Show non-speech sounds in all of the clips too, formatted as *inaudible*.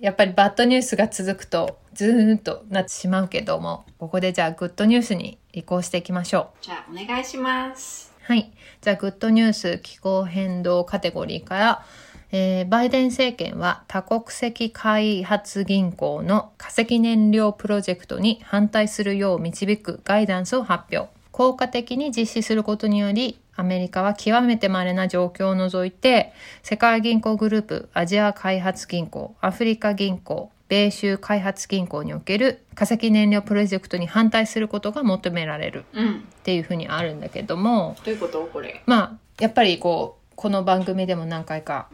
やっぱりバッドニュースが続くとズーンとなってしまうけどもここでじゃあグッドニュースに移行していきましょう。じゃあお願いします。はい。じゃあグッドニュース気候変動カテゴリーからえー、バイデン政権は多国籍開発銀行の化石燃料プロジェクトに反対するよう導くガイダンスを発表。効果的に実施することにより、アメリカは極めて稀な状況を除いて、世界銀行グループ、アジア開発銀行、アフリカ銀行、米州開発銀行における化石燃料プロジェクトに反対することが求められる。っていうふうにあるんだけども、どういうこと？これ。まあやっぱりこうこの番組でも何回か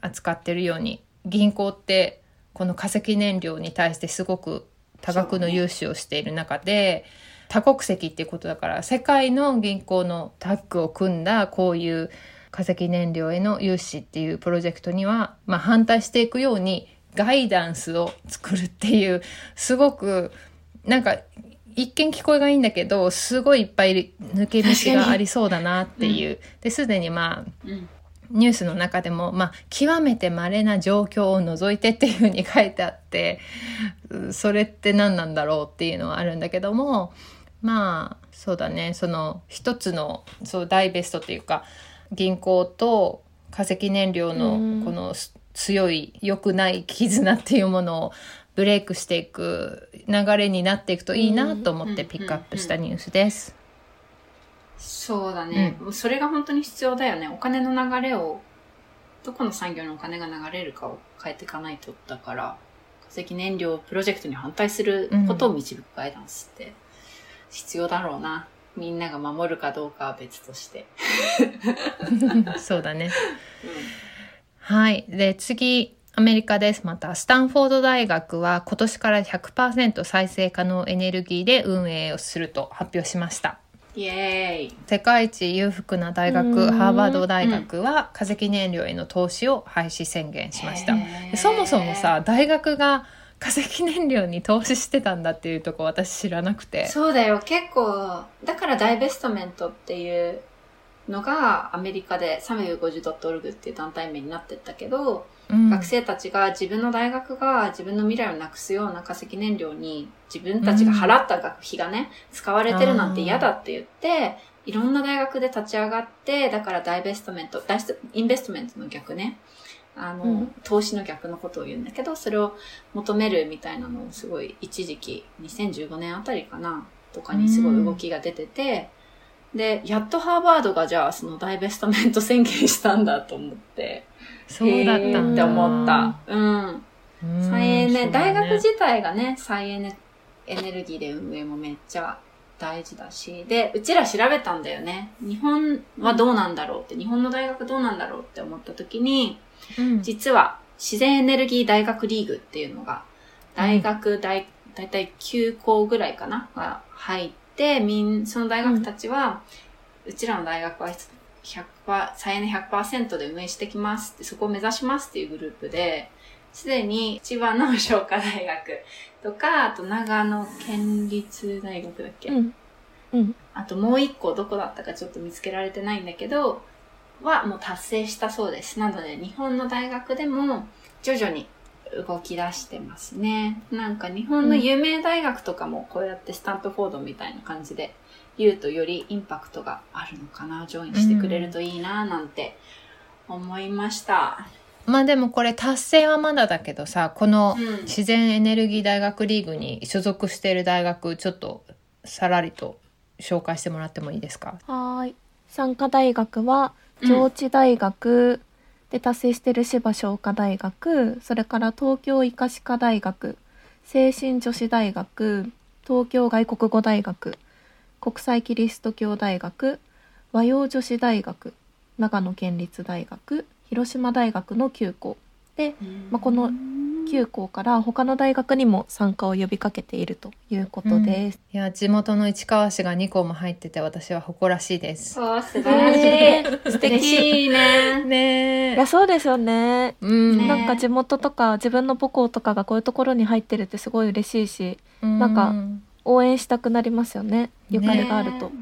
扱ってるように、うん、銀行ってこの化石燃料に対してすごく多額の融資をしている中で、ね、多国籍っていうことだから世界の銀行のタッグを組んだこういう化石燃料への融資っていうプロジェクトには、まあ、反対していくようにガイダンスを作るっていうすごくなんか一見聞こえがいいんだけど、すごいいっぱい抜け道がありそうだなっていう。で、すでにまあ、うんニュースの中でも、まあ、極めて稀な状況を除いてっていうふうに書いてあって、それって何なんだろうっていうのはあるんだけども、まあ、そうだね、その一つの、そう大ベストっていうか、銀行と化石燃料のこの強い良くない絆っていうものをブレイクしていく流れになっていくといいなと思ってピックアップしたニュースです。そうだね、うん、それが本当に必要だよね。お金の流れを、どこの産業のお金が流れるかを変えていかないと。だから、化石燃料プロジェクトに反対することを導くガイダンスって必要だろうな。うん、みんなが守るかどうかは別として。*laughs* そうだね。うん、はい。で、次、アメリカです。また、スタンフォード大学は今年から100%再生可能エネルギーで運営をすると発表しました。イエーイ世界一裕福な大学ハーバード大学は化石燃料への投資を廃止宣言しました。そもそもさ大学が化石燃料に投資してたんだっていうとこ私知らなくて。そうだよ。結構だからダイベストメントっていうのがアメリカで 350.org っていう団体名になってったけど、うん、学生たちが自分の大学が自分の未来をなくすような化石燃料に自分たちが払った学費がね、使われてるなんて嫌だって言って、いろんな大学で立ち上がって、だからダイベストメント、ダイスインベストメントの逆ね。あの、うん、投資の逆のことを言うんだけど、それを求めるみたいなのをすごい一時期、2015年あたりかな、とかにすごい動きが出てて、で、やっとハーバードがじゃあそのダイベストメント宣言したんだと思って、そうだった。って思った。うん。再エネ、ね、大学自体がね、再エネ、エネルギーで運営もめっちゃ大事だし、で、うちら調べたんだよね。日本はどうなんだろうって、日本の大学どうなんだろうって思った時に、うん、実は自然エネルギー大学リーグっていうのが、大学大、だいたい9校ぐらいかなが入って、みん、その大学たちは、うん、うちらの大学は100%、再エネ100%で運営してきますって、そこを目指しますっていうグループで、すでに千葉の商科大学とか、あと長野県立大学だっけ、うん、うん、あともう一個どこだったかちょっと見つけられてないんだけど、はもう達成したそうです。なので日本の大学でも徐々に動き出してますね。なんか日本の有名大学とかもこうやってスタントフォードみたいな感じで言うとよりインパクトがあるのかな、ジョインしてくれるといいな、なんて思いました。まあでもこれ達成はまだだけどさ、この自然エネルギー大学リーグに所属している大学、ちょっとさらりと紹介してもらってもいいですか？はい。参加大学は、上智大学で達成してる芝商科大学、それから東京医科歯科大学、精神女子大学、東京外国語大学、国際キリスト教大学和洋女子大学長野県立大学広島大学の9校、まあ、この9校から他の大学にも参加を呼びかけているということです。うん、いや地元の市川市が2校も入ってて私は誇らしいです。あ素晴らしい。えー、*laughs* 素敵ね。ねいやそうですよね。うん、なんか地元とか自分の母校とかがこういうところに入ってるってすごい嬉しいし、うん、なんか応援したくなりますよね。ゆかりがあると。ね、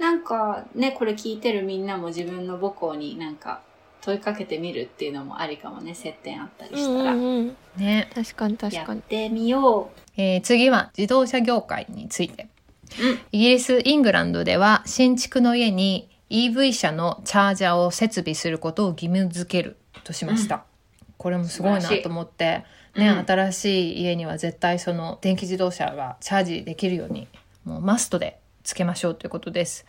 なんかねこれ聞いてるみんなも自分の母校になんか問いかけてみるっていうのもありかもね接点あったりしたら、うんうん、ね。確かに確かに。やってみよう、えー、次は自動車業界について、うん、イギリスイングランドでは新築の家に EV 車のチャージャーを設備することを義務付けるとしました、うん、これもすごいなと思って。ね、うん、新しい家には絶対その電気自動車がチャージできるようにもうマストでつけましょうということです。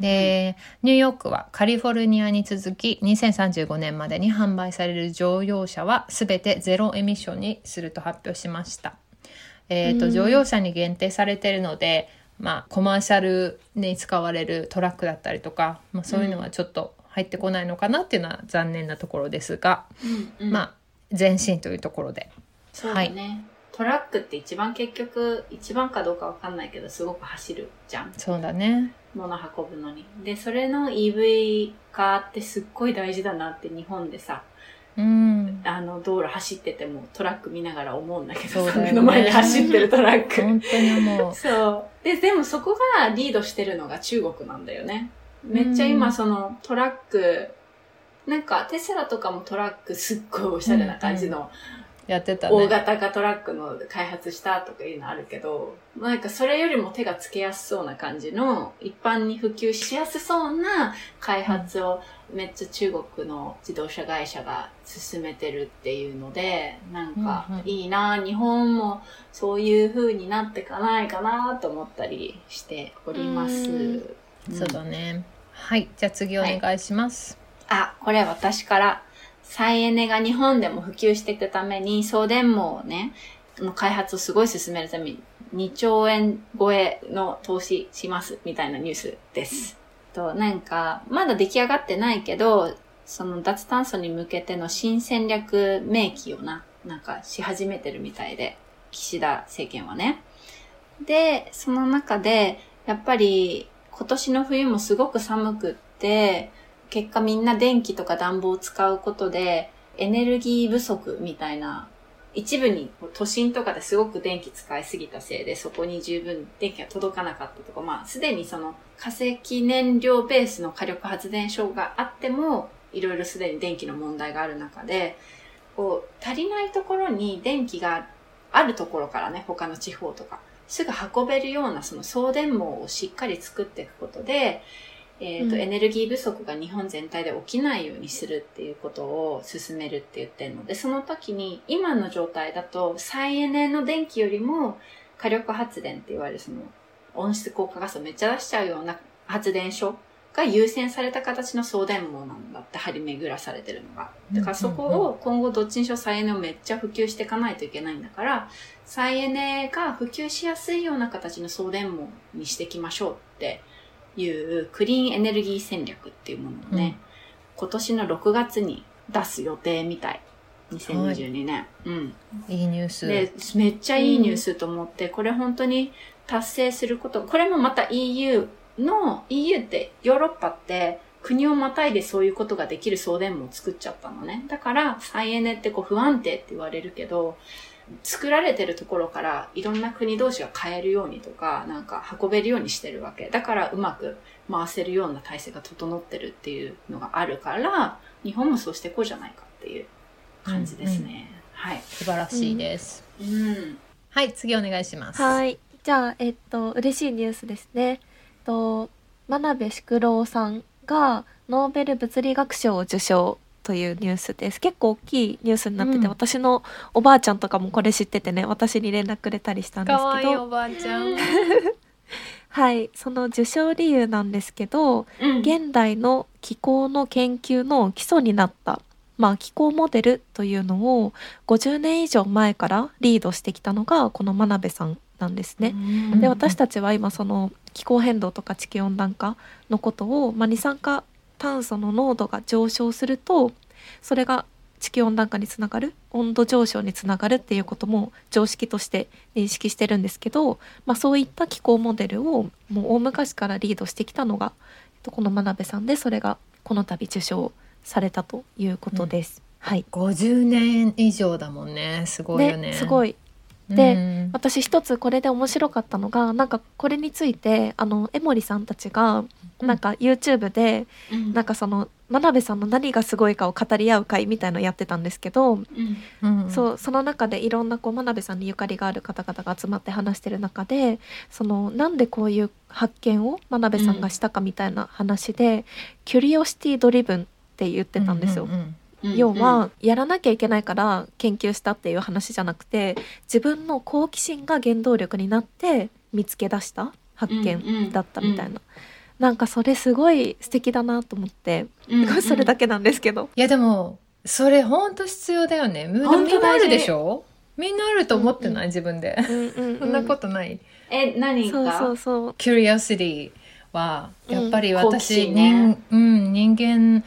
でニューヨークはカリフォルニアに続き2035年までに販売される乗用車は全てゼロエミッションにすると発表しました。えーと、乗用車に限定されているので、まあ、コマーシャルに使われるトラックだったりとか、まあ、そういうのはちょっと入ってこないのかなっていうのは残念なところですが、うんうん、まあ前進というところで。そうだね、はい。トラックって一番結局一番かどうかわかんないけどすごく走るじゃん。そうだね物運ぶのにでそれの EV 化ってすっごい大事だなって日本でさうん、あの道路走っててもトラック見ながら思うんだけど、ね、目の前に走ってるトラック。本当に思う。そう。で、でもそこがリードしてるのが中国なんだよね。めっちゃ今そのトラック、なんかテスラとかもトラックすっごいおしゃれな感じのやってた、ね、大型化トラックの開発したとかいうのあるけど、なんかそれよりも手がつけやすそうな感じの、一般に普及しやすそうな開発をめっちゃ中国の自動車会社が進めてるっていうので、なんかいいな、日本もそういう風になってかないかなと思ったりしております。うそうだね。はい。じゃあ次お願いします。はい、あ、これ私から。再エネが日本でも普及していくために、送電網をね、開発をすごい進めるために、2兆円超えの投資しますみたいなニュースです。と、なんか、まだ出来上がってないけど、その脱炭素に向けての新戦略明記をな、なんかし始めてるみたいで、岸田政権はね。で、その中で、やっぱり今年の冬もすごく寒くって、結果みんな電気とか暖房を使うことで、エネルギー不足みたいな、一部に都心とかですごく電気使いすぎたせいで、そこに十分電気が届かなかったとか、まあ、すでにその化石燃料ベースの火力発電所があっても、いろいろすでに電気の問題がある中で、こう、足りないところに電気があるところからね、他の地方とか、すぐ運べるようなその送電網をしっかり作っていくことで、えっ、ー、と、うん、エネルギー不足が日本全体で起きないようにするっていうことを進めるって言ってるの。で、その時に今の状態だと再エネの電気よりも火力発電って言われるその温室効果ガスをめっちゃ出しちゃうような発電所が優先された形の送電網なんだって張り巡らされてるのが。だからそこを今後どっちにしろ再エネをめっちゃ普及していかないといけないんだから、再エネが普及しやすいような形の送電網にしていきましょうっていうクリーンエネルギー戦略っていうものをね、うん、今年の6月に出す予定みたい。2022年。はい、うん。いいニュース。で、めっちゃいいニュースと思って、うん、これ本当に達成すること、これもまた EU の、EU ってヨーロッパって国をまたいでそういうことができる送電網を作っちゃったのね。だから、再エネってこう不安定って言われるけど、作られてるところからいろんな国同士が買えるようにとか、なんか運べるようにしてるわけ。だからうまく回せるような体制が整ってるっていうのがあるから、日本もそうしていこうじゃないかっていう感じですね。うんうん、はい。素晴らしいです。うん。はい、次お願いします。はい。じゃあ、えっと、嬉しいニュースですね。と、真鍋淑郎さんがノーベル物理学賞を受賞というニュースです。結構大きいニュースになってて、うん、私のおばあちゃんとかもこれ知っててね私に連絡くれたりしたんですけど。おばあちゃん。*laughs* はいその受賞理由なんですけど、うん、現代の気候の研究の基礎になったまあ、気候モデルというのを50年以上前からリードしてきたのがこの真鍋さんなんですね。で私たちは今その気候変動とか地球温暖化のことを、まあ、二酸化炭素の濃度が上昇するとそれが地球温暖化につながる温度上昇につながるっていうことも常識として認識してるんですけど、まあ、そういった気候モデルをもう大昔からリードしてきたのがこの真鍋さんでそれがこの度受賞されたということです。うん、はい、50年以上だもんねすごいよね。ねすごいで、うん、私一つこれで面白かったのがなんかこれについてあの江守さんたちがなんか YouTube で、うん、なんかその真鍋さんの何がすごいかを語り合う会みたいのやってたんですけど、うん、そうその中でいろんなこう真鍋さんにゆかりがある方々が集まって話してる中でそのなんでこういう発見を真鍋さんがしたかみたいな話で、うん、キュリオシティドリブンって言ってたんですよ。うんうんうん要はやらなきゃいけないから研究したっていう話じゃなくて自分の好奇心が原動力になって見つけ出した発見だったみたいな。なんかそれすごい素敵だなと思って、うんうん、それだけなんですけど。いやでも、それほんと必要だよね。みんなあるでしょ？みんなあると思ってない、うんうん、自分で。そんなことない？え、何そうそうそう。curiosity は、やっぱり私、うん、ね、うん、人間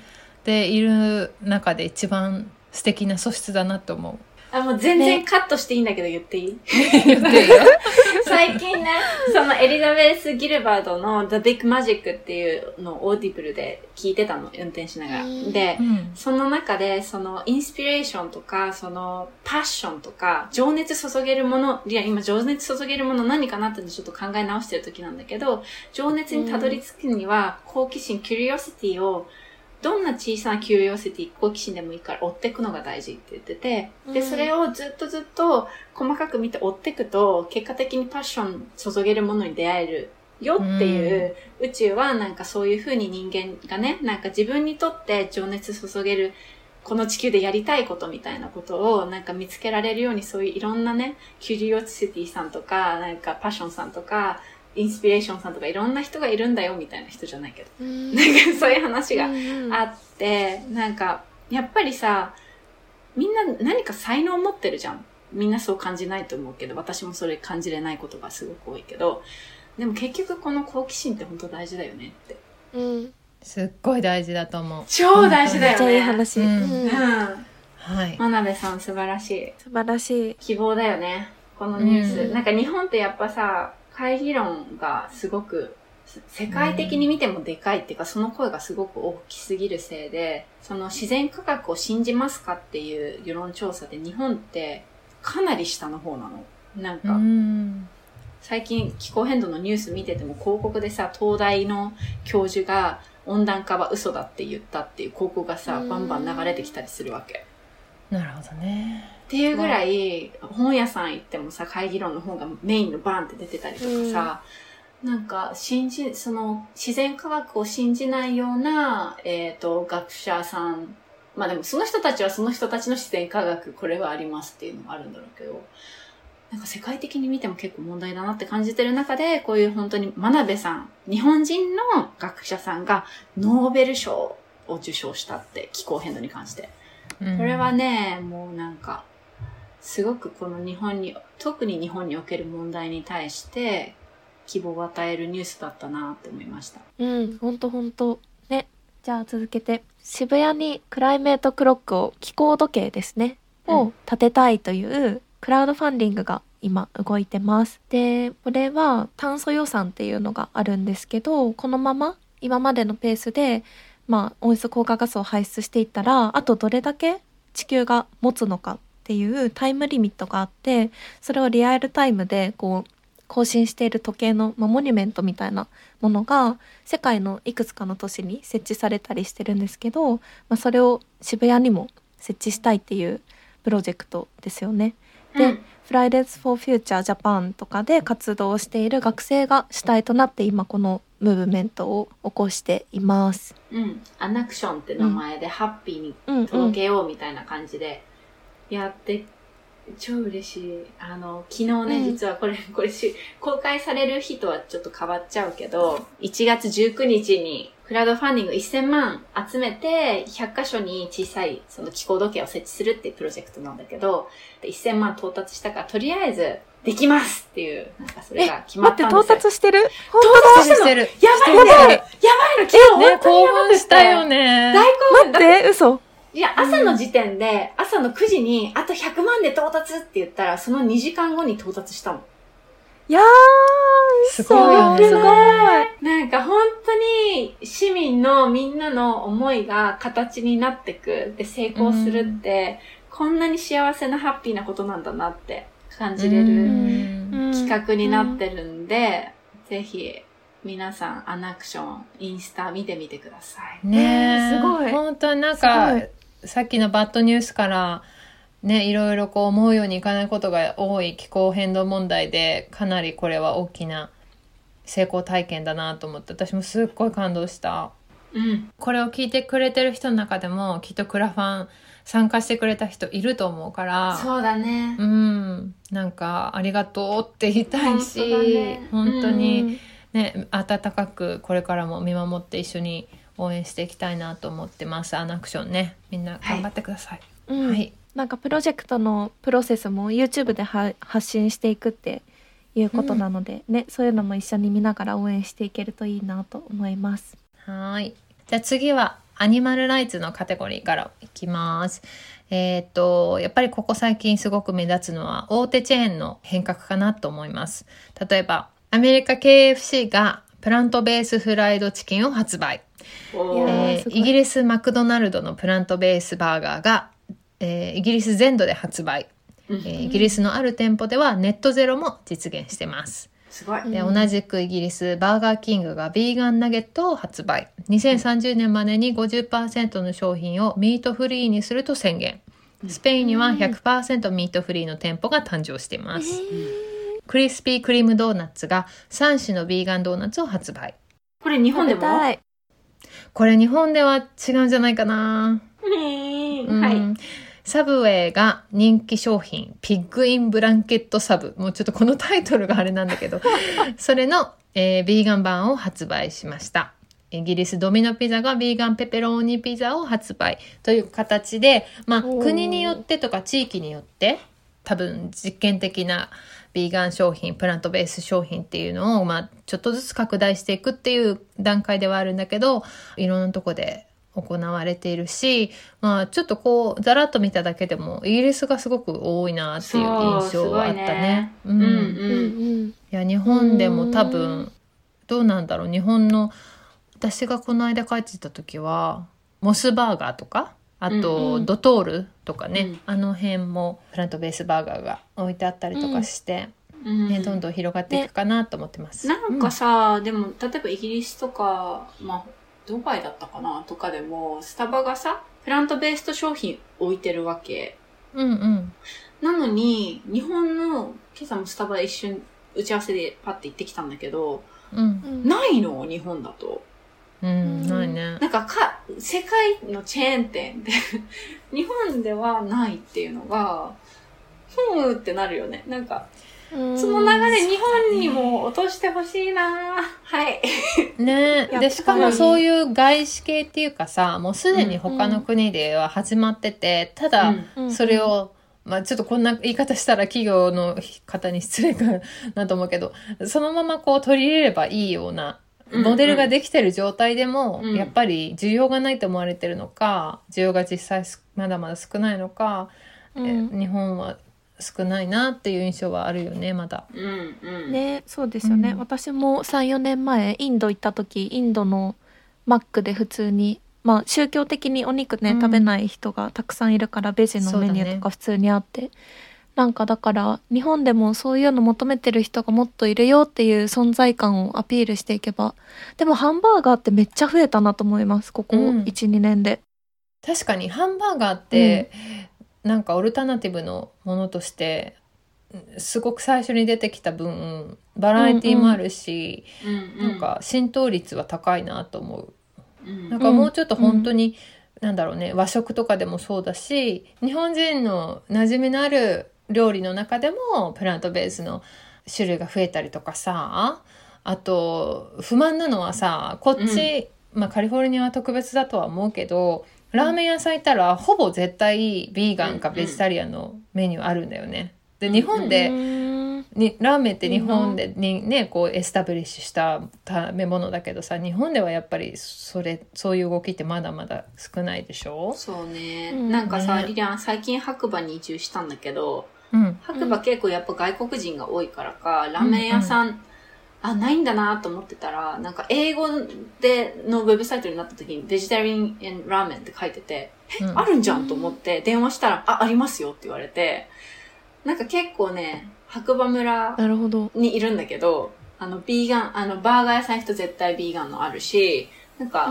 でいる中で一番素敵な素質だなと思う。あ、もう全然カットしていいんだけど言っていい、*laughs* 言っていいよ。*laughs* 最近ね、そのエリザベス・ギルバートの The Big Magic っていうのを Audible で聞いてたの、運転しながら。で、うん、その中で、そのインスピレーションとか、そのパッションとか、情熱注げるもの、いや、今情熱注げるもの何かなってちょっと考え直してる時なんだけど、情熱にたどり着くには、好奇心、 curiosity をどんな小さなキュリオシティ、好奇心でもいいから追っていくのが大事って言ってて、で、それをずっとずっと細かく見て追っていくと、結果的にパッション注げるものに出会えるよっていう、宇宙はなんかそういうふうに人間がね、なんか自分にとって情熱注げる、この地球でやりたいことみたいなことをなんか見つけられるようにそういういろんなね、キュリオシティさんとか、なんかパッションさんとか、インスピレーションさんとかいろんな人がいるんだよみたいな人じゃないけど、ん、なんかそういう話があって、んなんかやっぱりさみんな何か才能を持ってるじゃんみんなそう感じないと思うけど私もそれ感じれないことがすごく多いけどでも結局この好奇心って本当大事だよねって。うんすっごい大事だと思う。超大事だよね。めっちゃいい話。うん。うん、はい。真鍋さん素晴らしい。素晴らしい。希望だよね。このニュース。うん、なんか日本ってやっぱさ、会議論がすごく世界的に見てもでかいっていうか、その声がすごく大きすぎるせいで、その自然科学を信じますかっていう世論調査で日本ってかなり下の方なの。なんか、最近気候変動のニュース見てても広告でさ、東大の教授が温暖化は嘘だって言ったっていう広告がさ、バンバン流れてきたりするわけ。なるほどね。っていうぐらい、本屋さん行ってもさ、会議論の本がメインのバーンって出てたりとかさ、うん、なんか、信じ、その、自然科学を信じないような、えっ、ー、と、学者さん、まあでもその人たちはその人たちの自然科学、これはありますっていうのもあるんだろうけど、なんか世界的に見ても結構問題だなって感じてる中で、こういう本当に真鍋さん、日本人の学者さんがノーベル賞を受賞したって、気候変動に関して。これはね、もうなんか、すごくこの日本に、特に日本における問題に対して希望を与えるニュースだったなって思いました。うん、ほんとほんと。ね。じゃあ続けて。渋谷にクライメートクロックを気候時計ですね。を建てたいというクラウドファンディングが今動いてます。で、これは炭素予算っていうのがあるんですけど、このまま今までのペースでまあ、温室効果ガスを排出していったらあとどれだけ地球が持つのかっていうタイムリミットがあってそれをリアルタイムでこう更新している時計の、まあ、モニュメントみたいなものが世界のいくつかの都市に設置されたりしてるんですけど、まあ、それを渋谷にも設置したいっていうプロジェクトですよね。で、うん、Fridays for Future Japan とかで活動している学生が主体となって今このムーブメントを起こしています。うん。アナクションって名前でハッピーに届けようみたいな感じでやって超嬉しい。あの、昨日ね、うん、実はこれ、*laughs* これし、公開される日とはちょっと変わっちゃうけど、1月19日にクラウドファンディング1000万集めて、100箇所に小さいその気候時計を設置するっていうプロジェクトなんだけど、1000万到達したから、とりあえず、できますっていう、なんかそれが決まったんです待って、到達してる？本当だしてる。やばいねやばいの昨日、ね、興奮したよね。大興奮待って、嘘。やいや、朝の時点で、朝の9時に、あと100万で到達って言ったら、その2時間後に到達したの。いやー、すごいよね。すごい。なんか本当に市民のみんなの思いが形になってく、で成功するって、うん、こんなに幸せなハッピーなことなんだなって感じれる企画になってるんで、ぜひ皆さんアナクション、インスタ見てみてください。ねえ、すごい。本当になんか、さっきのバッドニュースから、ね、いろいろこう思うようにいかないことが多い気候変動問題でかなりこれは大きな成功体験だなと思って私もすっごい感動した、うん、これを聞いてくれてる人の中でもきっとクラファン参加してくれた人いると思うからそうだね。うん。なんかありがとうって言いたいし本当,、ね、本当にね、温かくこれからも見守って一緒に応援していきたいなと思ってます。アナクションね。みんな頑張ってください、はい、はい。なんかプロジェクトのプロセスも YouTube で発信していくっていうことなので、うん、ねそういうのも一緒に見ながら応援していけるといいなと思います。はい。じゃあ次はアニマルライツのカテゴリーからいきます。えっ、と、やっぱりここ最近すごく目立つのは大手チェーンの変革かなと思います。例えば、アメリカ KFC がプラントベースフライドチキンを発売。えー、イギリスマクドナルドのプラントベースバーガーがえー、イギリス全土で発売、えー、イギリスのある店舗ではネットゼロも実現してます。すごい。で、同じくイギリス、バーガーキングがビーガンナゲットを発売。2030年までに50%の商品をミートフリーにすると宣言。スペインには100%ミートフリーの店舗が誕生しています。クリスピークリームドーナツが3種のビーガンドーナツを発売。これ日本でも？これ日本では違うんじゃないかな。うん、はい。サブウェイが人気商品、ピッグインブランケットサブ。もうちょっとこのタイトルがあれなんだけど、*laughs* それの、えー、ビーガン版を発売しました。イギリスドミノピザがビーガンペペローニピザを発売という形で、まあ、国によってとか地域によって、多分実験的なビーガン商品、プラントベース商品っていうのを、まあ、ちょっとずつ拡大していくっていう段階ではあるんだけど、いろんなとこで行われているし、まあ、ちょっとこうざらっと見ただけでもイギリスがすごく多いなっていう印象はあったね。うん、うん、いや日本でも多分どうなんだろう。日本の私がこの間帰ってた時はモスバーガーとかあと、うん、ドトールとかね、うん、あの辺もプラントベースバーガーが置いてあったりとかして。ね、どんどん広がっていくかなと思ってます。なんかさ、でも例えばイギリスとか、まあ、ドバイだったかなとかでも、スタバがさ、プラントベースト商品置いてるわけ。うんうん。なのに、日本の、今朝もスタバ一瞬打ち合わせでパッて行ってきたんだけど、うん、ないの？日本だと。うん、ないね。なんかか、世界のチェーン店で *laughs* 日本ではないっていうのが、ふーってなるよね。なんか、その流れ日本にも落としてほしいな。はい。ね。*laughs* で、しかもそういう外資系っていうかさ、もうすでに他の国では始まってて、ただ、それを、まあちょっとこんな言い方したら企業の方に失礼かなと思うけど、そのままこう取り入れればいいようなモデルができてる状態でも、やっぱり需要がないと思われてるのか、需要が実際まだまだ少ないのか、うん、日本は少ないなっていう印象はあるよねまだ。うんうん、ねそうですよね、うん、私も34年前インド行った時インドのマックで普通にまあ宗教的にお肉ね、うん、食べない人がたくさんいるからベジのメニューとか普通にあって、ね、なんかだから日本でもそういうの求めてる人がもっといるよっていう存在感をアピールしていけばでもハンバーガーってめっちゃ増えたなと思いますここ12、うん、年で。確かにハンバーガーって、なんかオルタナティブのものとしてすごく最初に出てきた分バラエティーもあるし、うんうん、なんか浸透率は高いなと思う。うん、なんかもうちょっと本当に、うん、なんだろうね和食とかでもそうだし日本人の馴染みのある料理の中でもプラントベースの種類が増えたりとかさあと不満なのはさこっち、うん、まあカリフォルニアは特別だとは思うけどラーメン屋さん行ったらほぼ絶対ビーガンかベジタリアンのメニューあるんだよね。で日本でにラーメンって日本？でにねこうエスタブリッシュした食べ物だけどさ日本ではやっぱりそれそういう動きってまだまだ少ないでしょ？そうね、うん、なんかさ、ね、リリアン最近白馬に移住したんだけど、うん、白馬結構やっぱ外国人が多いからかラーメン屋さん、うんうんあ、ないんだなと思ってたら、なんか英語でのウェブサイトになった時に、ベジタリンラーメンって書いてて、え、うん、あるんじゃんと思って、電話したら、あ、ありますよって言われて、なんか結構ね、白馬村にいるんだけど、あの、ビーガン、あの、バーガー屋さん行くと絶対ビーガンのあるし、なんか、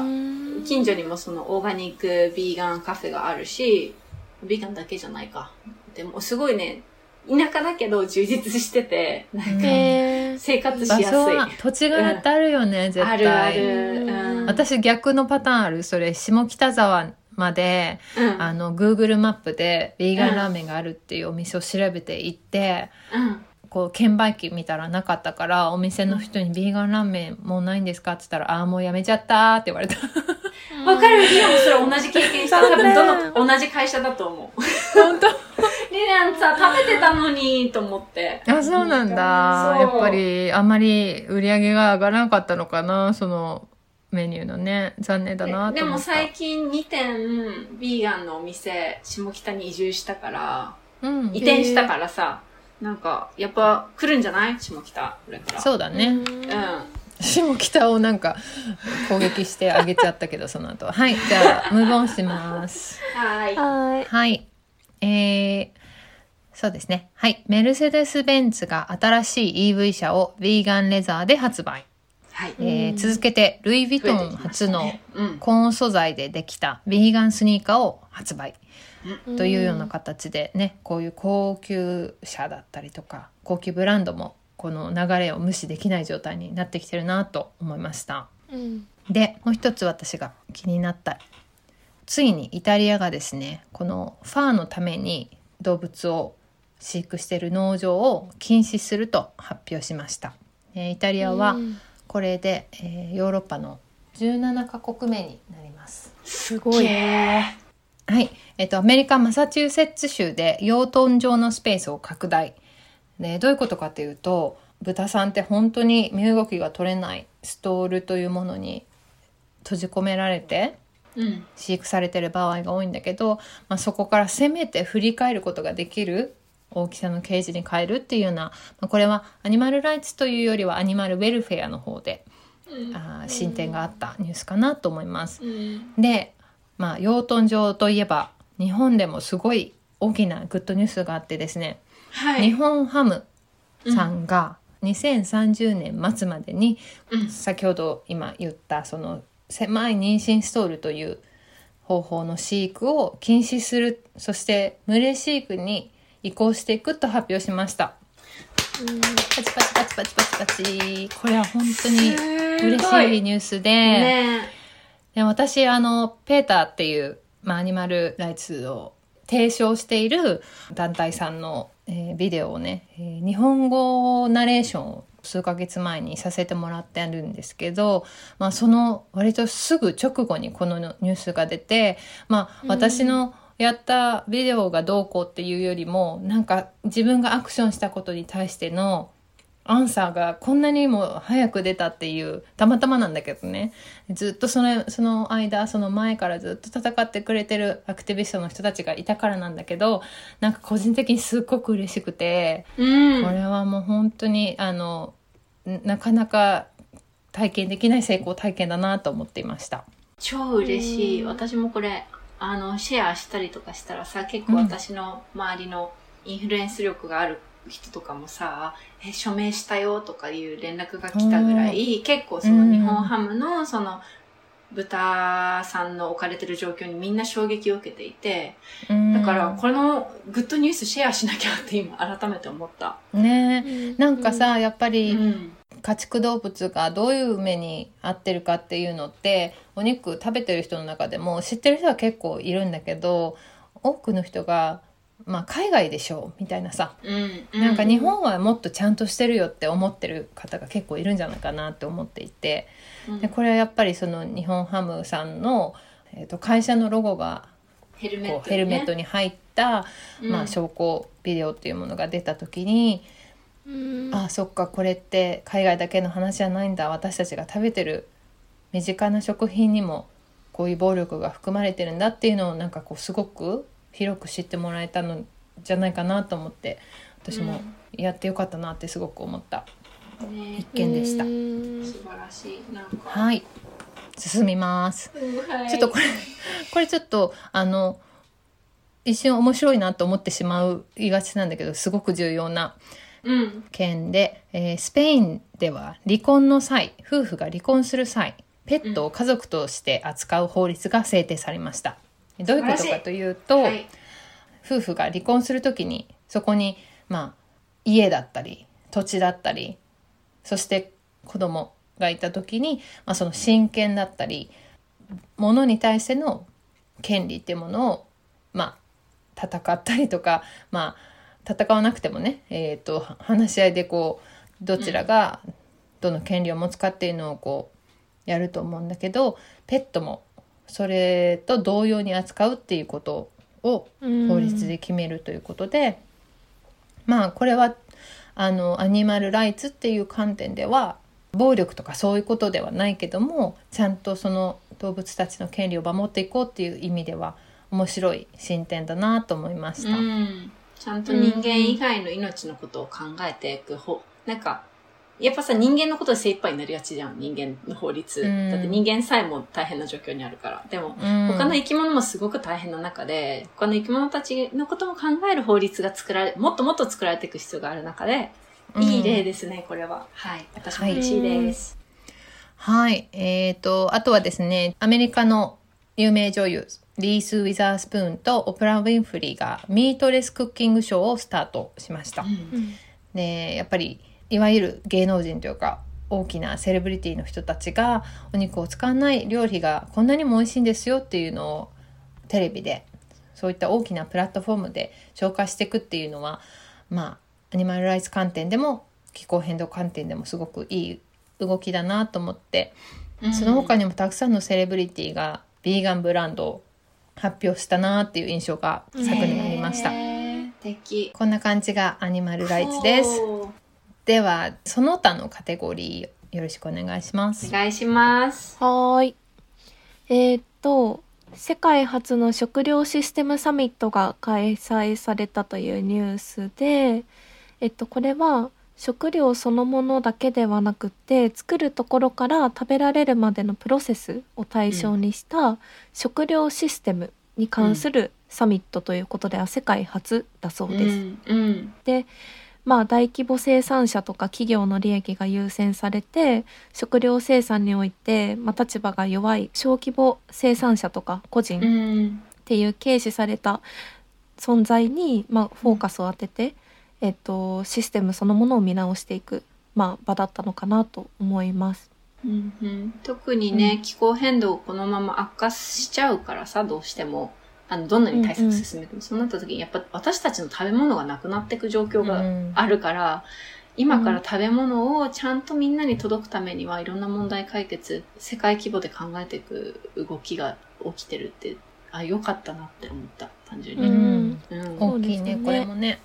近所にもそのオーガニックビーガンカフェがあるし、ビーガンだけじゃないか。でも、すごいね、田舎だけど充実してて、なんか、生活しやすい。土地柄ってあるよね、うん、絶対。あるある、うん。私逆のパターンある。それ、下北沢まで、うん、あの、Google マップで、ヴィーガンラーメンがあるっていうお店を調べて行って、うん、こう、券売機見たらなかったから、お店の人に、ヴィーガンラーメンもうないんですか？って言ったら、ああ、もうやめちゃったって言われた。わかるリアもそれ同じ経験した。多分どの、同じ会社だと思う。本当。*laughs* リアンさ、食べてたのに、と思って。あ、そうなんだ。やっぱり、あんまり売り上げが上がらなかったのかな、その、メニューのね。残念だなでも最近2店ビーガンのお店下北に移住したから、うん、移転したからさなんかやっぱ来るんじゃない？下北これから。そうだね。うん。下北をなんか攻撃してあげちゃったけどその後は。いじゃあムーブオンします。はい。はい。えー、そうですね。はい。メルセデス・ベンツが新しい EV 車をヴィーガンレザーで発売。はい。えー、続けてルイ・ヴィトン初のコーン素材でできたヴィーガンスニーカーを発売、というような形でねこういう高級車だったりとか高級ブランドもこの流れを無視できない状態になってきてるなと思いました。うん、でもう一つ私が気になったついにイタリアがですねこのファーのために動物を飼育している農場を禁止すると発表しました。えイタリアは、うんこれで、えー、ヨーロッパの17カ国目になります。すごい。はい。えっ、と、アメリカ・マサチューセッツ州で養豚場のスペースを拡大。で、どういうことかというと、豚さんって本当に身動きが取れないストールというものに閉じ込められて、飼育されてる場合が多いんだけど、まあ、そこからせめて振り返ることができる大きさのケージに変えるっていうような、まあ、これはアニマルライツというよりはアニマルウェルフェアの方で、うん、あ進展があったニュースかなと思います。うん、で、まあ、養豚場といえば日本でもすごい大きなグッドニュースがあってですね、はい、日本ハムさんが2030年末までに、うん、先ほど今言ったその狭い妊娠ストールという方法の飼育を禁止するそして群れ飼育に移行していくと発表しました。パチパチパチパチパチパチ。これは本当に嬉しいニュースで、ね、で私、あの、ペーターっていう、まあ、アニマルライツを提唱している団体さんの、えー、ビデオをね、えー、日本語ナレーションを数ヶ月前にさせてもらってあるんですけど、まあ、その割とすぐ直後にこのニュースが出て、まあ、私の、うんやったビデオがどうこうっていうよりもなんか自分がアクションしたことに対してのアンサーがこんなにも早く出たっていうたまたまなんだけどねずっとそのその間その前からずっと戦ってくれてるアクティビストの人たちがいたからなんだけどなんか個人的にすっごく嬉しくて、うん、これはもう本当にあのなかなか体験できない成功体験だなと思っていました。超嬉しい。私もこれあの、シェアしたりとかしたらさ、結構私の周りのインフルエンス力がある人とかもさ、え、署名したよとかいう連絡が来たぐらい、結構その日本ハムのその、豚さんの置かれてる状況にみんな衝撃を受けていて、だからこのグッドニュースシェアしなきゃって今改めて思った。ねなんかさ、やっぱり、家畜動物がどういう目に遭ってるかっていうのってお肉食べてる人の中でも知ってる人は結構いるんだけど多くの人がまあ海外でしょうみたいなさ、うん、なんか日本はもっとちゃんとしてるよって思ってる方が結構いるんじゃないかなって思っていて、でこれはやっぱりその日本ハムさんの、えー、と会社のロゴがヘルメット、ね、ヘルメットに入った、まあ、証拠ビデオっていうものが出た時にあそっかこれって海外だけの話じゃないんだ。私たちが食べてる身近な食品にもこういう暴力が含まれてるんだっていうのをなんかこうすごく広く知ってもらえたのじゃないかなと思って私もやってよかったなってすごく思った。一件でした。素晴らしいはい。進みます、はい、ちょっとこれ *laughs* これちょっとあの一瞬面白いなと思ってしまう言いがちなんだけどすごく重要な件で、うん、えー、スペインでは離婚の際夫婦が離婚する際ペットを家族として扱う法律が制定されました。どういうことかというと、はい、夫婦が離婚する時にそこにまあ家だったり土地だったりそして子供がいた時に、まあ、その親権だったりものに対しての権利っていうものをまあ戦ったりとかまあ戦わなくてもね、えーと、話し合いでこうどちらがどの権利を持つかっていうのをこうやると思うんだけどペットもそれと同様に扱うっていうことを法律で決めるということで、まあこれはあのアニマルライツっていう観点では暴力とかそういうことではないけどもちゃんとその動物たちの権利を守っていこうっていう意味では面白い進展だなと思いました。ちゃんと人間以外の命のことを考えていくほ、なんかやっぱさ、人間のことで精一杯になりがちじゃん、人間の法律。うん、だって人間さえも大変な状況にあるから。でも、うん、他の生き物もすごく大変な中で、他の生き物たちのことも考える法律が作られ、もっともっと作られていく必要がある中で、いい例ですね、これは。はい。私も嬉しいです。はい。えっ、ー、と、あとはですね、アメリカの有名女優、リース・ウィザースプーンとオプラ・ウィンフリーがミートレスクッキングショーをスタートしました。うん、で、やっぱりいわゆる芸能人というか大きなセレブリティの人たちがお肉を使わない料理がこんなにも美味しいんですよっていうのをテレビでそういった大きなプラットフォームで紹介していくっていうのはまあアニマルライツ観点でも気候変動観点でもすごくいい動きだなと思って、うん、その他にもたくさんのセレブリティがビーガンブランドを発表したなっていう印象が昨年ありました。こんな感じがアニマルライツです。ではその他のカテゴリーよろしくお願いします。お願いします。はい。えー、っと世界初の食料システムサミットが開催されたというニュースでえっとこれは食料そのものだけではなくて作るところから食べられるまでのプロセスを対象にした食料システムに関するサミットということでは世界初だそうです。うんうん、でまあ、大規模生産者とか企業の利益が優先されて食料生産において、まあ、立場が弱い小規模生産者とか個人っていう軽視された存在に、まあ、フォーカスを当てて、えっと、システムそのものを見直していく、まあ、場だったのかなと思います。うんうん、特にね、うん、気候変動このまま悪化しちゃうからさどうしても。あの、どんなに対策進めても、うんうん、そうなった時に、やっぱ私たちの食べ物がなくなっていく状況があるから、うん、今から食べ物をちゃんとみんなに届くためには、いろんな問題解決、世界規模で考えていく動きが起きてるって、あ、よかったなって思った、単純に。うん。うん、大きいね、これもね。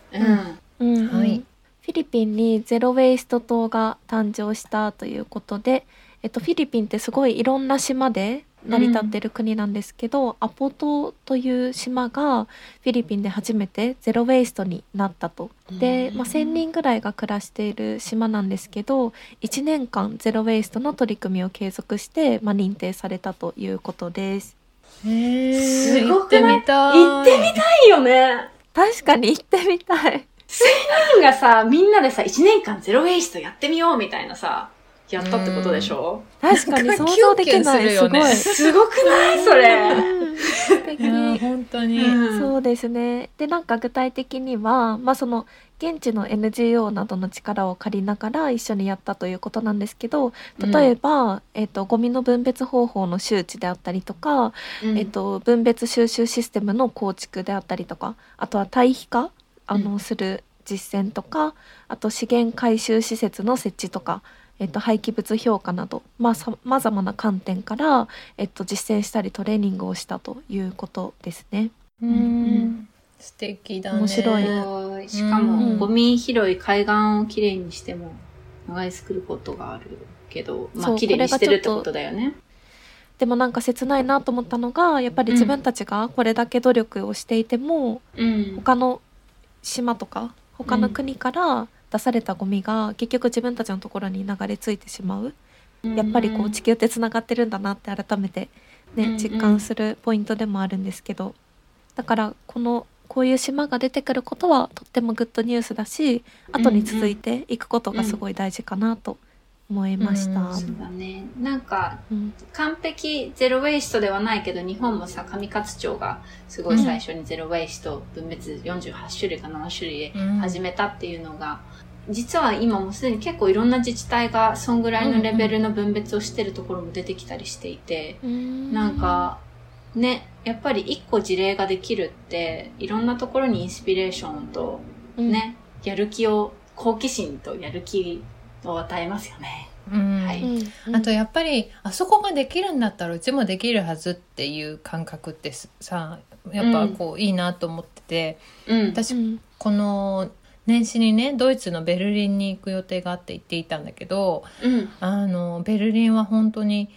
うん。うん、はい。フィリピンにゼロ・ウェイスト島が誕生したということで、えっと、フィリピンってすごいいろんな島で成り立ってる国なんですけど、うん、アポ島という島がフィリピンで初めてゼロ・ウェイストになったと。で、まあ、1,000人ぐらいが暮らしている島なんですけど1年間ゼロ・ウェイストの取り組みを継続して、まあ、認定されたということです。へすごくない？行ってみたいよね確かに行ってみたい。1000人がさ、みんなでさ、1年間ゼロ・ウェイストやってみようみたいなさ、やったってことでしょ？確かに想像できない。すごい。すごくない？それ。本当に、うん、そうですね。でなんか具体的にはまあその現地の NGO などの力を借りながら一緒にやったということなんですけど例えば、うん、えーと、ゴミの分別方法の周知であったりとか、うん、えーと、分別収集システムの構築であったりとかあとは堆肥化あの、する実践とかあと資源回収施設の設置とかえっと、廃棄物評価などまざ、まざな観点から、えっと、実践したりトレーニングをしたということですね。うん素敵だね。面白い。しかも、ゴミ拾い海岸をきれいにしても長居することがあるけど、まあきれいにしてるってことだよね。でもなんか切ないなと思ったのがやっぱり自分たちがこれだけ努力をしていても、うん、他の島とか他の国から出されたゴミが結局自分たちのところに流れ着いてしまう、うん、やっぱりこう地球ってつながってるんだなって改めてね、実感するポイントでもあるんですけど。だからこのこういう島が出てくることはとってもグッドニュースだし後に続いていくことがすごい大事かなと思いました。うん、そうだね。なんか、うん、完璧ゼロウェイストではないけど、日本もさ、上勝町がすごい最初にゼロウェイスト分別48種類か7種類で始めたっていうのが、うん、実は今もすでに結構いろんな自治体がそんぐらいのレベルの分別をしてるところも出てきたりしていて、うん、なんか、ね、やっぱり一個事例ができるって、いろんなところにインスピレーションとね、やる気を、好奇心とやる気を与えますよね。うん、はい、あとやっぱりあそこができるんだったらうちもできるはずっていう感覚ってさやっぱこう、いいなと思ってて、うん、私、この年始にねドイツのベルリンに行く予定があって行っていたんだけど、うん、あのベルリンは本当に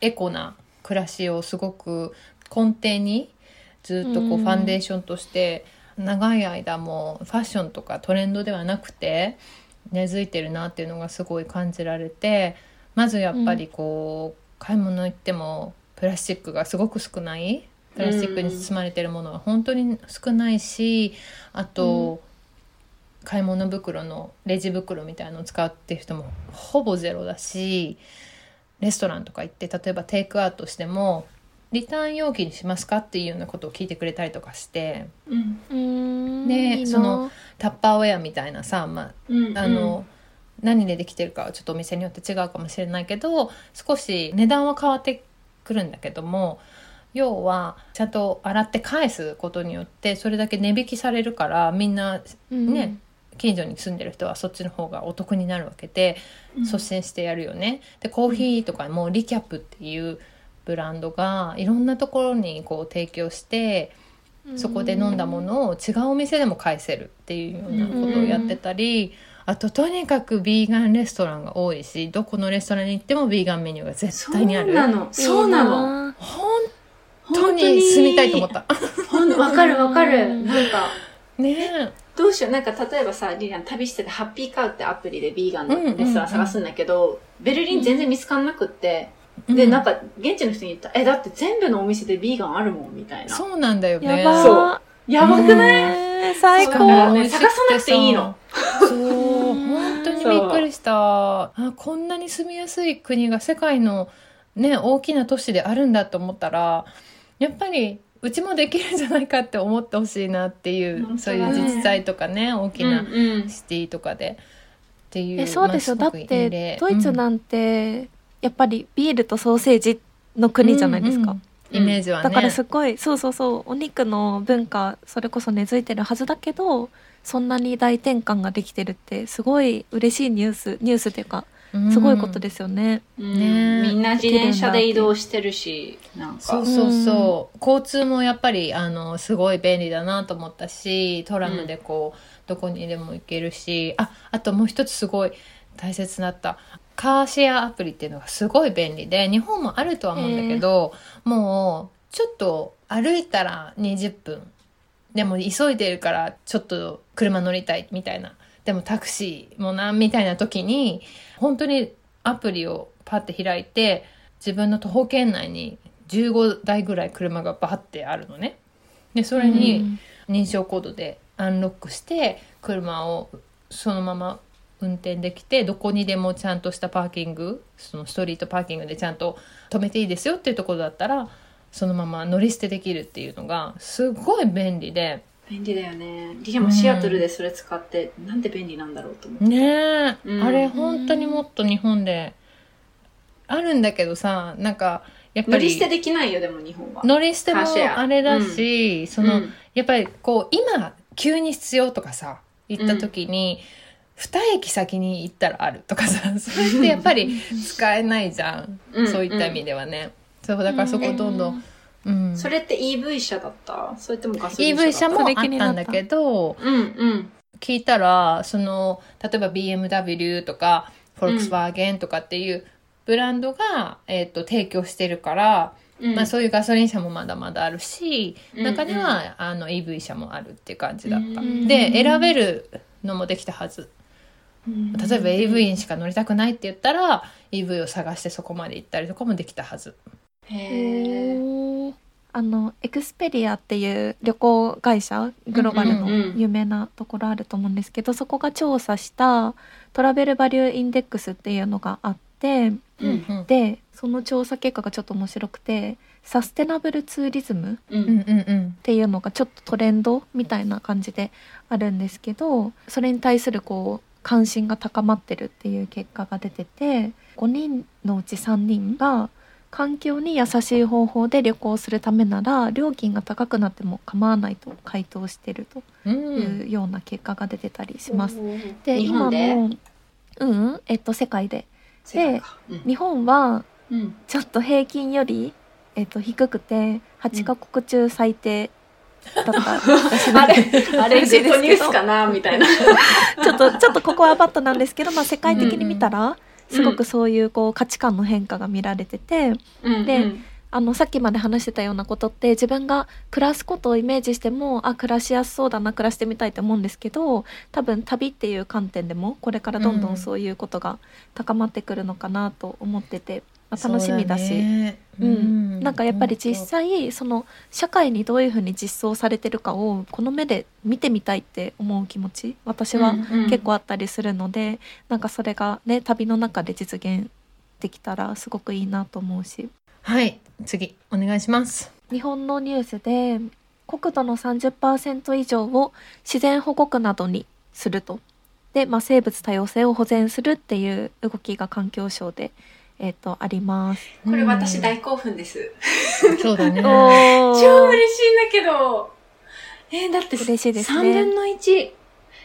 エコな暮らしをすごく根底にずっとこうファンデーションとして長い間もファッションとかトレンドではなくて根付いてるなっていうのがすごい感じられてまずやっぱりこう、買い物行ってもプラスチックがすごく少ない。プラスチックに包まれてるものは本当に少ないしあと、買い物袋のレジ袋みたいなのを使ってる人もほぼゼロだしレストランとか行って例えばテイクアウトしてもリターン容器にしますかっていうようなことを聞いてくれたりとかして、うん、でそのタッパーウェアみたいなさ、まあ、うん。うん、あの何でできてるかはちょっとお店によって違うかもしれないけど少し値段は変わってくるんだけども要はちゃんと洗って返すことによってそれだけ値引きされるからみんなね、うん、近所に住んでる人はそっちの方がお得になるわけで率先してやるよね。でコーヒーとかもリキャップっていうブランドがいろんなところにこう提供してそこで飲んだものを違うお店でも返せるっていうようなことをやってたり。あととにかくビーガンレストランが多いしどこのレストランに行ってもビーガンメニューが絶対にある。そうなの。そうなの。本当に住みたいと思った。*laughs* わかるわかる。なんか。ねどうしようなんか例えばさリリアン旅しててハッピーカウってアプリでビーガンのレストラン探すんだけど、ベルリン全然見つかんなくって、で、なんか、現地の人に言った、え、だって全部のお店でビーガンあるもん、みたいな。そうなんだよね。やばそう。やばくない、最高、ね、探さなくていいの。そう、本当にびっくりした。あ、こんなに住みやすい国が世界のね、大きな都市であるんだと思ったら、やっぱり、うちもできるんじゃないかって思ってほしいなっていう、ね、そういう自治体とかね、大きなシティとかで。うんうん、っていう。え、そうですよ。だって、ドイツなんて、やっぱりビールとソーセージの国じゃないですか。うんうん、イメージはね。だからすごいそうそうそうお肉の文化それこそ根付いてるはずだけどそんなに大転換ができてるってすごい嬉しいニュースニュースっていうかすごいことですよね。うん、ねみんな自転車で移動してるし、なんか。そうそうそう。交通もやっぱり、あの、すごい便利だなと思ったし、トラムでこう、うん、どこにでも行けるし、あ、あともう一つすごい大切だった。カーシェアアプリっていうのがすごい便利で、日本もあるとは思うんだけど、もう、ちょっと歩いたら20分。でも急いでるからちょっと車乗りたいみたいな。でもタクシーもな、みたいな時に、本当にアプリをパッて開いて、自分の徒歩圏内に15台ぐらい車がバッてあるのね。で、それに認証コードでアンロックして、車をそのまま運転できてどこにでもちゃんとしたパーキングそのストリートパーキングでちゃんと止めていいですよっていうところだったらそのまま乗り捨てできるっていうのがすごい便利で。便利だよね。リリもシアトルでそれ使って、うん、なんで便利なんだろうと思って。ねえ、うん、あれ本当にもっと日本であるんだけどさ、なんか、やっぱり。乗り捨てできないよ、でも日本は。乗り捨てもあれだし、うん、その、やっぱりこう、今、急に必要とかさ、言った時に、二駅先に行ったらあるとかさ、それってやっぱり使えないじゃん。そういった意味ではね。そう、だからそこどんどんうん、それって EV 車だった？それともガソリン車 EV 車もあったんだけど、うんうん、聞いたら、その、例えば BMW とか、フォルクスワーゲンとかっていうブランドが、うん、えっ、ー、と、提供してるから、うん、まあそういうガソリン車もまだまだあるし、中には、あの EV 車もあるっていう感じだった。で、選べるのもできたはず。例えば AV にしか乗りたくないって言ったら EV を探してそこまで行ったりとかもできたはず。へえ。あのエクスペリアっていう旅行会社グローバルの有名なところあると思うんですけど、そこが調査したトラベルバリューインデックスっていうのがあって、うんうん、でその調査結果がちょっと面白くてサステナブルツーリズムっていうのがちょっとトレンドみたいな感じであるんですけどそれに対するこう関心が高まってるっていう結果が出てて5人のうち3人が環境に優しい方法で旅行するためなら料金が高くなっても構わないと回答してるというような結果が出てたりします。うん、で今のうん、えっと世界で。で、うん、日本はちょっと平均より、えっと、低くて8カ国中最低だったあれ、あれ、ニュースかなみたいな。*laughs* ちょっと、ちょっとここはバットなんですけど、まあ世界的に見たら、すごくそういうこう価値観の変化が見られてて、うんで、あのさっきまで話してたようなことって自分が暮らすことをイメージしてもあ暮らしやすそうだな暮らしてみたいと思うんですけど多分旅っていう観点でもこれからどんどん。そういうことが高まってくるのかなと思ってて、まあ、楽しみだし。う、うん、なんかやっぱり実際その社会にどういうふうに実装されてるかをこの目で見てみたいって思う気持ち私は結構あったりするので、うんうん、なんかそれがね旅の中で実現できたらすごくいいなと思うし。はい。次お願いします。日本のニュースで国土の30%以上を自然保護区などにすると。で、まあ、生物多様性を保全するっていう動きが環境省でえっ、ー、と、あります。これ私大興奮です。そうだね。*laughs* 超嬉しいんだけど。えー、だって嬉しいですね。3分の1。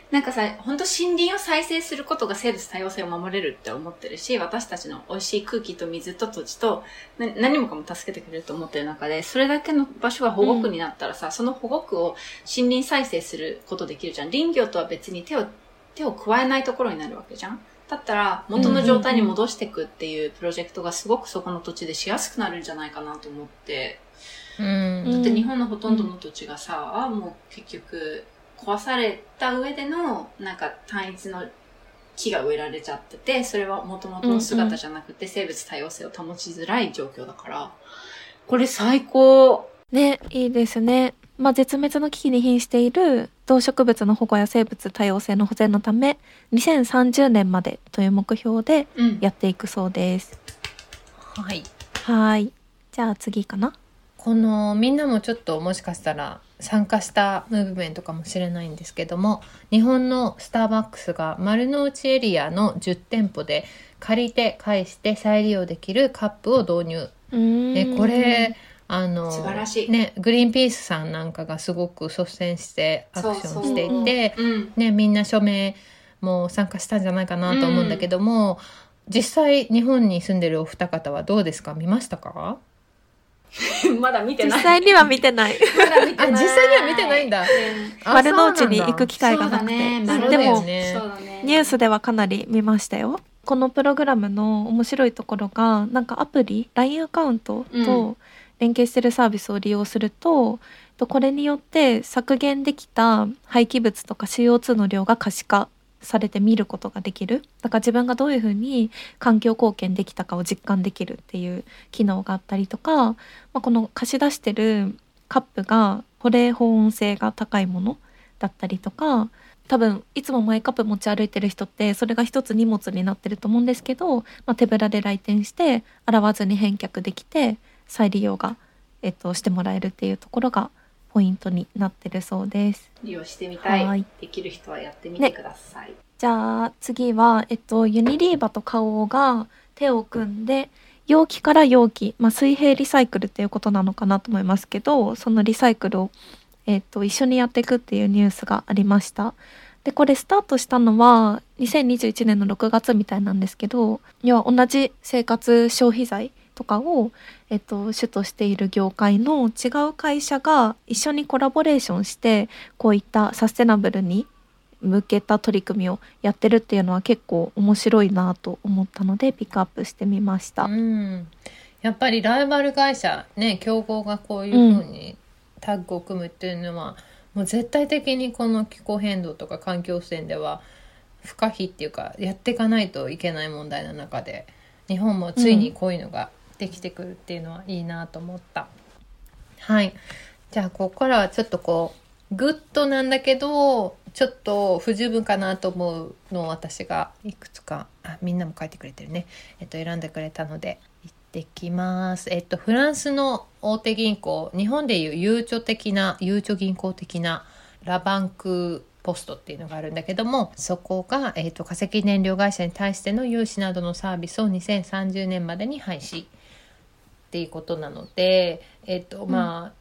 なんかさ、本当森林を再生することが生物多様性を守れるって思ってるし、私たちの美味しい空気と水と土地と何もかも助けてくれると思ってる中で、それだけの場所が保護区になったらさ、うん、その保護区を森林再生することできるじゃん。林業とは別に手を、手を加えないところになるわけじゃん。だったら元の状態に戻していくっていうプロジェクトがすごくそこの土地でしやすくなるんじゃないかなと思って。うん、だって日本のほとんどの土地がさ、もう結局壊された上でのなんか単一の木が植えられちゃってて、それは元々の姿じゃなくて生物多様性を保ちづらい状況だから、これ最高。ね、いいですね。まあ、絶滅の危機に瀕している動植物の保護や生物多様性の保全のため2030年までという目標でやっていくそうです。うん、はい。はい。じゃあ次かな？このみんなもちょっともしかしたら参加したムーブメントかもしれないんですけども日本のスターバックスが丸の内エリアの10店舗で借りて返して再利用できるカップを導入。えこれあの素晴らしい、ね、グリーンピースさんなんかがすごく率先してアクションしていてね、みんな署名も参加したんじゃないかなと思うんだけども、うん、実際日本に住んでるお二方はどうですか？見ましたか？*laughs* まだ見てない。実際には見てない。まだ見てない。実際には見てないんだ。丸の内に行く機会がなくて。ね、でも、ね、ニュースではかなり見ましたよ。このプログラムの面白いところが、なんかアプリ、LINE アカウントと連携してるサービスを利用すると、これによって削減できた廃棄物とか CO2 の量が可視化されて見ることができる。だから自分がどういうふうに環境貢献できたかを実感できるっていう機能があったりとか、まあ、この貸し出してるカップが保冷保温性が高いものだったりとか多分いつもマイカップ持ち歩いてる人ってそれが一つ荷物になってると思うんですけど、まあ、手ぶらで来店して洗わずに返却できて再利用が、えっと、してもらえるっていうところがポイントになってるそうです。利用してみたい。いできる人はやってみてください。ね、じゃあ次は、えっと、ユニリーバと花王が手を組んで容器から容器、まあ、水平リサイクルっていうことなのかなと思いますけどそのリサイクルを、えっと、一緒にやっていくっていうニュースがありました。でこれスタートしたのは2021年の6月みたいなんですけど要は同じ生活消費財とかを、えっと、主としている業界の違う会社が一緒にコラボレーションしてこういったサステナブルに向けた取り組みをやってるっていうのは結構面白いなと思ったのでピックアップしてみました。うん。やっぱりライバル会社ね競合がこういうふうにタッグを組むっていうのは、もう絶対的にこの気候変動とか環境汚染では不可避っていうかやっていかないといけない問題の中で日本もついにこういうのができてくるっていうのはいいなと思った。はいじゃあここからはちょっとこうグッドなんだけどちょっと不十分かなと思うのを私がいくつかあみんなも書いてくれてるね、えっと、選んでくれたので行ってきます。えっとフランスの大手銀行日本でいうゆうちょ的なゆうちょ銀行的なラバンクポストっていうのがあるんだけどもそこが、えーと、化石燃料会社に対しての融資などのサービスを2030年までに廃止っていうことなので、えーとまあ、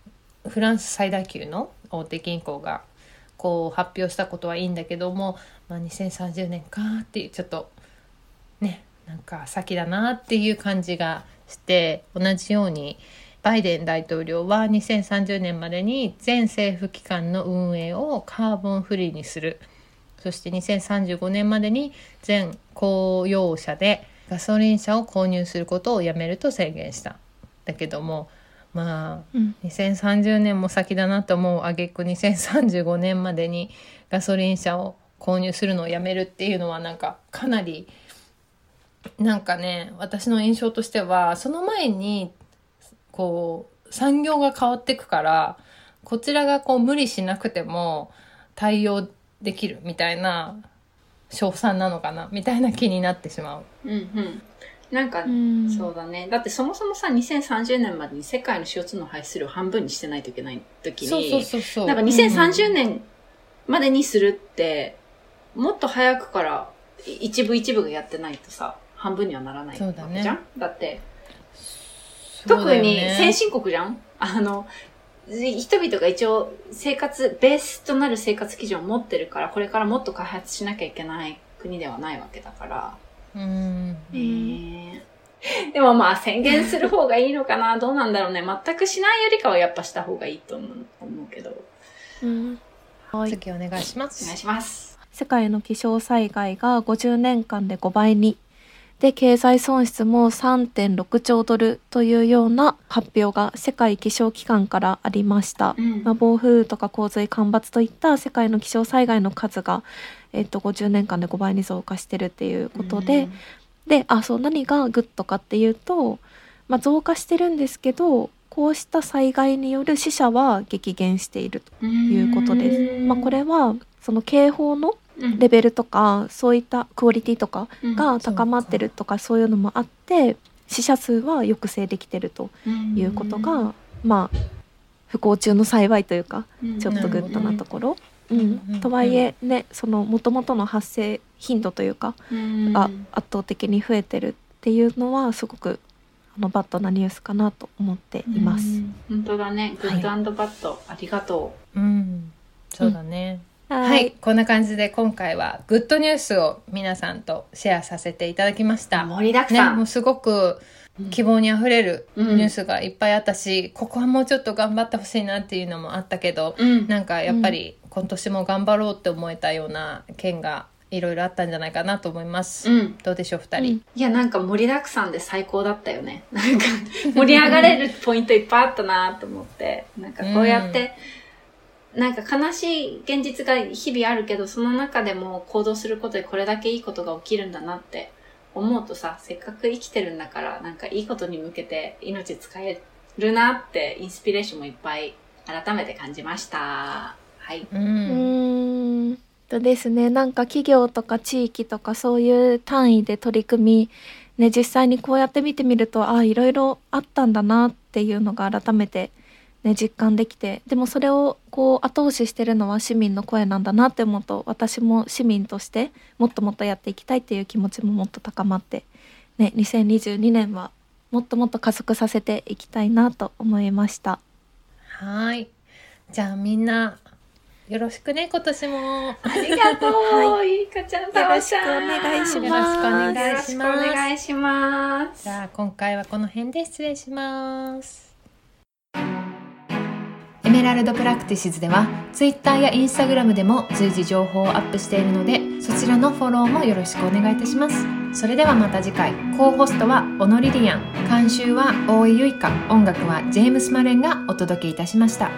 うん、フランス最大級の大手銀行がこう発表したことはいいんだけども、まあ、2030年かっていうちょっとねなんか先だなっていう感じがして同じようにバイデン大統領は2030年までに全政府機関の運営をカーボンフリーにする。そして2035年までに全公用車でガソリン車を購入することをやめると宣言しただけどもまあ、うん、2030年も先だなと思う挙句2035年までにガソリン車を購入するのをやめるっていうのはなんかかなりなんかね私の印象としてはその前にこう、産業が変わっていくから、こちらがこう無理しなくても対応できるみたいな、賞賛なのかなみたいな気になってしまう。うんうん。なんか、そうだね。だってそもそもさ、2030年までに世界の CO2 の排出量半分にしてないといけない時に、そうそうそう。なんか2030年までにするって、もっと早くから一部一部がやってないとさ、半分にはならないわけじゃん？だ,、ね、だって、特に先進国じゃん？あの、人々が一応生活、ベースとなる生活基準を持ってるから、これからもっと開発しなきゃいけない国ではないわけだから。うん。えー、でもまあ宣言する方がいいのかなどうなんだろうね。全くしないよりかはやっぱした方がいいと思う思うけど。うん。はい。次お願いします。お願いします。世界の気象災害が50年間で5倍にで経済損失も3.6兆ドルというような発表が世界気象機関からありました、うん、まあ、暴風雨とか洪水干ばつといった世界の気象災害の数が、えっと、50年間で5倍に増加してるっていうことで、うん、であそう何がグッドかっていうと、まあ、増加してるんですけどこうした災害による死者は激減しているということです。まあ、これはその警報のレベルとか、そういったクオリティとかが高まってるとか、そういうのもあって死者数は抑制できてるということが、まあ不幸中の幸いというか、ちょっとグッドなところ。うん、とはいえねそのもともとの発生頻度というかが圧倒的に増えてるっていうのはすごくあのバッドなニュースかなと思っています。本当だね。グッドバッド、はい、ありがとう。うん、そうだね。はい、はい、こんな感じで今回はグッドニュースを皆さんとシェアさせていただきました。盛りだくさん。ね、もうすごく希望にあふれるニュースがいっぱいあったし、うん、ここはもうちょっと頑張ってほしいなっていうのもあったけど、うん、なんかやっぱり今年も頑張ろうって思えたような件がいろいろあったんじゃないかなと思います。うん、どうでしょう、二人、うん、いや、なんか盛りだくさんで最高だったよね。なんか盛り上がれるポイントいっぱいあったなと思って、なんかこうやって、なんか悲しい現実が日々あるけど、その中でも行動することでこれだけいいことが起きるんだなって思うとさ、せっかく生きてるんだから、なんかいいことに向けて命使えるなってインスピレーションもいっぱい改めて感じました。はい。うん。んとですね、なんか企業とか地域とかそういう単位で取り組み、ね、実際にこうやって見てみると、ああ、いろいろあったんだなっていうのが改めてね、実感できてでもそれをこう後押ししてるのは市民の声なんだなって思うと私も市民としてもっともっとやっていきたいっていう気持ちももっと高まって、ね、2022年はもっともっと加速させていきたいなと思いました。はい。じゃあみんなよろしくね今年も。ありがとう、はい、いかちゃん。よろしくお願いします。よろしくお願いします。お願いします。じゃあ今回はこの辺で失礼します。エメラルドプラクティシズでは Twitter や Instagram でも随時情報をアップしているのでそちらのフォローもよろしくお願いいたします。それではまた次回。コーホストはオノリリアン。監修は大井ゆいか音楽はジェームス・マレンがお届けいたしました。